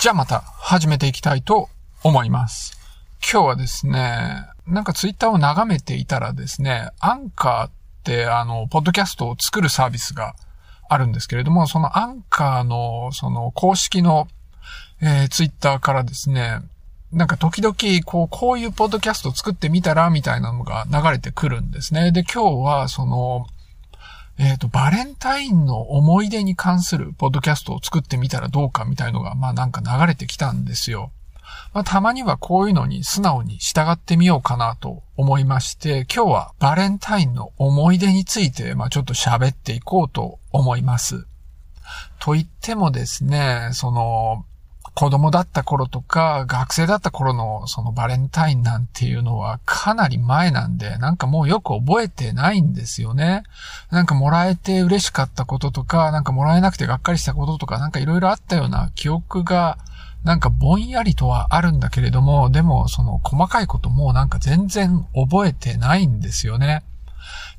じゃあまた始めていきたいと思います。今日はですね、なんかツイッターを眺めていたらですね、アンカーってあの、ポッドキャストを作るサービスがあるんですけれども、そのアンカーのその公式の、えー、ツイッターからですね、なんか時々、こう、こういうポッドキャストを作ってみたら、みたいなのが流れてくるんですね。で、今日は、その、えっ、ー、と、バレンタインの思い出に関するポッドキャストを作ってみたらどうかみたいのが、まあなんか流れてきたんですよ。まあたまにはこういうのに素直に従ってみようかなと思いまして、今日はバレンタインの思い出について、まあちょっと喋っていこうと思います。と言ってもですね、その、子供だった頃とか、学生だった頃のそのバレンタインなんていうのはかなり前なんで、なんかもうよく覚えてないんですよね。なんかもらえて嬉しかったこととか、なんかもらえなくてがっかりしたこととか、なんかいろいろあったような記憶が、なんかぼんやりとはあるんだけれども、でもその細かいこともなんか全然覚えてないんですよね。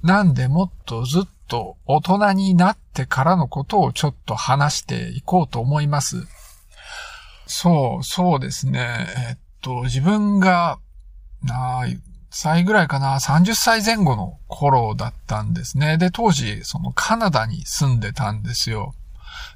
なんでもっとずっと大人になってからのことをちょっと話していこうと思います。そう、そうですね。えっと、自分が、な歳ぐらいかな、30歳前後の頃だったんですね。で、当時、そのカナダに住んでたんですよ。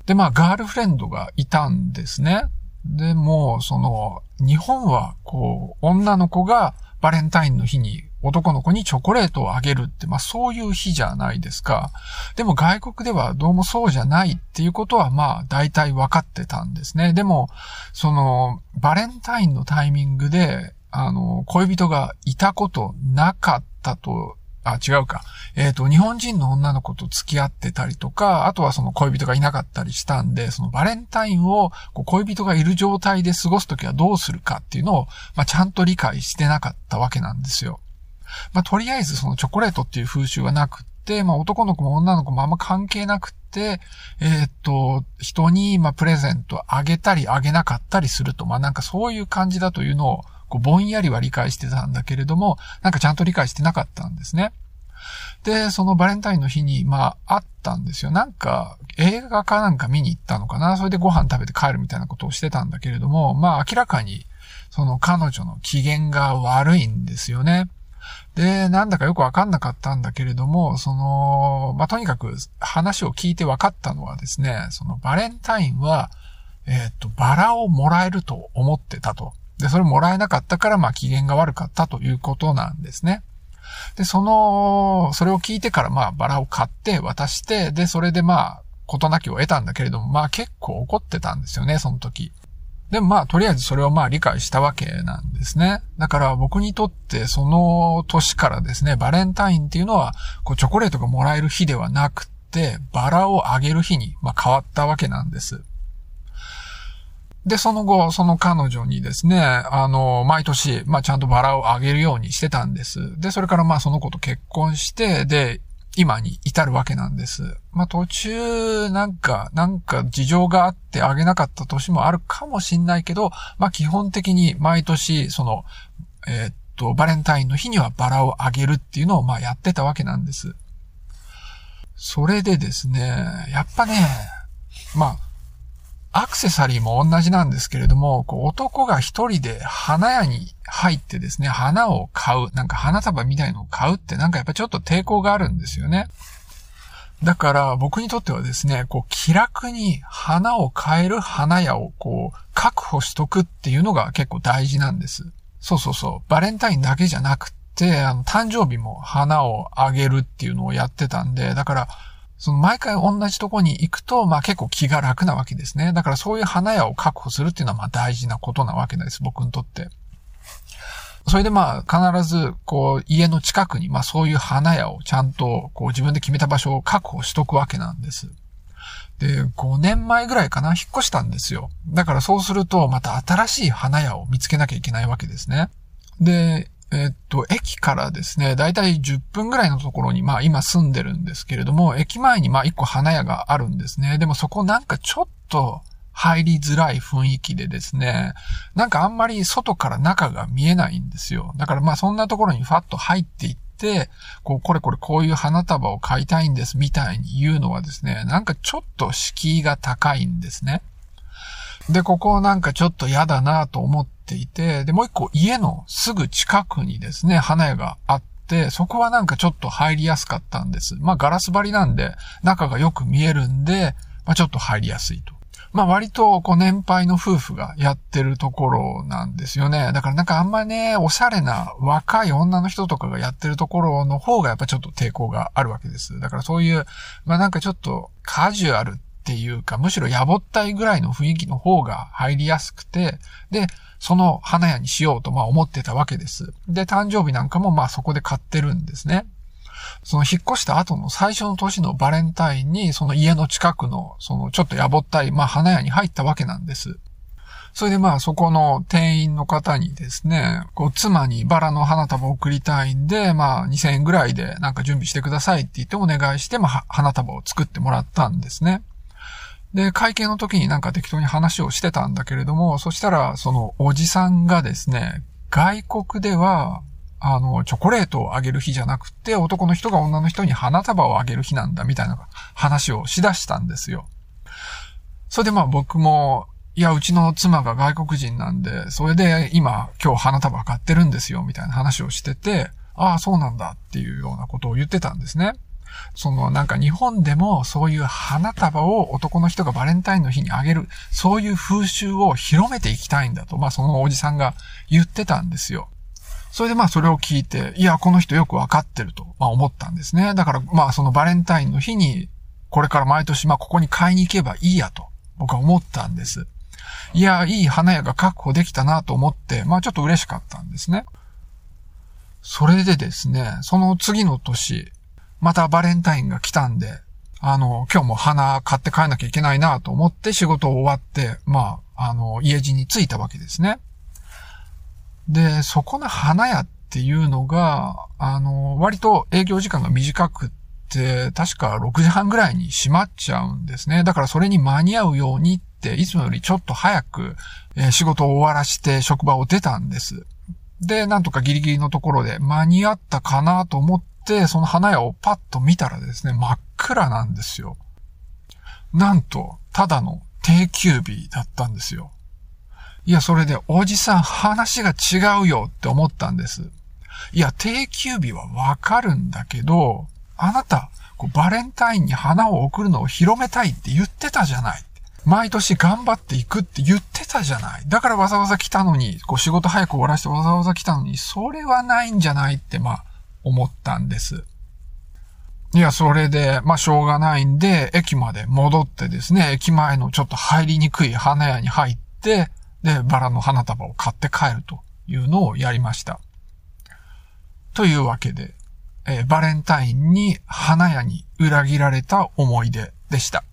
で、まあ、ガールフレンドがいたんですね。でも、その、日本は、こう、女の子がバレンタインの日に男の子にチョコレートをあげるって、まあそういう日じゃないですか。でも外国ではどうもそうじゃないっていうことはまあ大体分かってたんですね。でも、そのバレンタインのタイミングで、あの、恋人がいたことなかったとあ、違うか。えっ、ー、と、日本人の女の子と付き合ってたりとか、あとはその恋人がいなかったりしたんで、そのバレンタインをこう恋人がいる状態で過ごすときはどうするかっていうのを、まあ、ちゃんと理解してなかったわけなんですよ。まあ、とりあえずそのチョコレートっていう風習はなくって、まあ、男の子も女の子もあんま関係なくって、えー、っと、人に、まあ、プレゼントあげたりあげなかったりすると、まあ、なんかそういう感じだというのを、こう、ぼんやりは理解してたんだけれども、なんかちゃんと理解してなかったんですね。で、そのバレンタインの日に、まあ、あったんですよ。なんか、映画かなんか見に行ったのかなそれでご飯食べて帰るみたいなことをしてたんだけれども、まあ、明らかに、その彼女の機嫌が悪いんですよね。で、なんだかよくわかんなかったんだけれども、その、まあ、とにかく話を聞いてわかったのはですね、そのバレンタインは、えっ、と、バラをもらえると思ってたと。で、それもらえなかったから、まあ、機嫌が悪かったということなんですね。で、その、それを聞いてから、まあ、バラを買って渡して、で、それでまあ、ことなきを得たんだけれども、まあ結構怒ってたんですよね、その時。でもまあ、とりあえずそれをまあ理解したわけなんですね。だから僕にとってその年からですね、バレンタインっていうのは、こうチョコレートがもらえる日ではなくて、バラをあげる日に、ま、変わったわけなんです。で、その後、その彼女にですね、あの、毎年、まあ、ちゃんとバラをあげるようにしてたんです。で、それからまあ、その子と結婚して、で、今に至るわけなんです。まあ、途中、なんか、なんか事情があってあげなかった年もあるかもしんないけど、まあ、基本的に毎年、その、えー、っと、バレンタインの日にはバラをあげるっていうのを、ま、やってたわけなんです。それでですね、やっぱね、まあ、アクセサリーも同じなんですけれども、こう男が一人で花屋に入ってですね、花を買う、なんか花束みたいのを買うってなんかやっぱちょっと抵抗があるんですよね。だから僕にとってはですね、こう気楽に花を買える花屋をこう確保しとくっていうのが結構大事なんです。そうそうそう。バレンタインだけじゃなくて、あの、誕生日も花をあげるっていうのをやってたんで、だから、その毎回同じとこに行くと、まあ結構気が楽なわけですね。だからそういう花屋を確保するっていうのはまあ大事なことなわけなんです、僕にとって。それでまあ必ずこう家の近くにまあそういう花屋をちゃんとこう自分で決めた場所を確保しとくわけなんです。で、5年前ぐらいかな、引っ越したんですよ。だからそうするとまた新しい花屋を見つけなきゃいけないわけですね。で、えっと、駅からですね、だいたい10分ぐらいのところに、まあ今住んでるんですけれども、駅前にまあ1個花屋があるんですね。でもそこなんかちょっと入りづらい雰囲気でですね、なんかあんまり外から中が見えないんですよ。だからまあそんなところにファッと入っていって、こう、これこれこういう花束を買いたいんですみたいに言うのはですね、なんかちょっと敷居が高いんですね。で、ここなんかちょっと嫌だなと思っていて、で、もう一個家のすぐ近くにですね、花屋があって、そこはなんかちょっと入りやすかったんです。まあガラス張りなんで、中がよく見えるんで、まあちょっと入りやすいと。まあ割とこう年配の夫婦がやってるところなんですよね。だからなんかあんまね、おしゃれな若い女の人とかがやってるところの方がやっぱちょっと抵抗があるわけです。だからそういう、まあなんかちょっとカジュアルっっていうか、むしろやぼったいぐらいの雰囲気の方が入りやすくて、で、その花屋にしようとまあ思ってたわけです。で、誕生日なんかもまあそこで買ってるんですね。その引っ越した後の最初の年のバレンタインに、その家の近くの、そのちょっとやぼったい、まあ花屋に入ったわけなんです。それでまあそこの店員の方にですね、こう妻にバラの花束を送りたいんで、まあ2000円ぐらいでなんか準備してくださいって言ってお願いして、まあ花束を作ってもらったんですね。で、会計の時になんか適当に話をしてたんだけれども、そしたらそのおじさんがですね、外国ではあの、チョコレートをあげる日じゃなくて、男の人が女の人に花束をあげる日なんだ、みたいな話をしだしたんですよ。それでまあ僕も、いや、うちの妻が外国人なんで、それで今、今日花束買ってるんですよ、みたいな話をしてて、ああ、そうなんだっていうようなことを言ってたんですね。そのなんか日本でもそういう花束を男の人がバレンタインの日にあげる、そういう風習を広めていきたいんだと、まあそのおじさんが言ってたんですよ。それでまあそれを聞いて、いや、この人よくわかってると、まあ思ったんですね。だからまあそのバレンタインの日に、これから毎年まあここに買いに行けばいいやと、僕は思ったんです。いや、いい花屋が確保できたなと思って、まあちょっと嬉しかったんですね。それでですね、その次の年、またバレンタインが来たんで、あの、今日も花買って帰んなきゃいけないなと思って仕事終わって、まあ、あの、家路に着いたわけですね。で、そこの花屋っていうのが、あの、割と営業時間が短くって、確か6時半ぐらいに閉まっちゃうんですね。だからそれに間に合うようにって、いつもよりちょっと早く、え、仕事を終わらして職場を出たんです。で、なんとかギリギリのところで間に合ったかなと思って、その花屋をパッと見たらですね、真っ暗なんですよ。なんと、ただの定休日だったんですよ。いや、それで、おじさん話が違うよって思ったんです。いや、定休日はわかるんだけど、あなた、バレンタインに花を送るのを広めたいって言ってたじゃない。毎年頑張っていくって言ってたじゃない。だからわざわざ来たのに、こう仕事早く終わらせてわざわざ来たのに、それはないんじゃないって、まあ、思ったんです。いや、それで、まあ、しょうがないんで、駅まで戻ってですね、駅前のちょっと入りにくい花屋に入って、で、バラの花束を買って帰るというのをやりました。というわけで、えー、バレンタインに花屋に裏切られた思い出でした。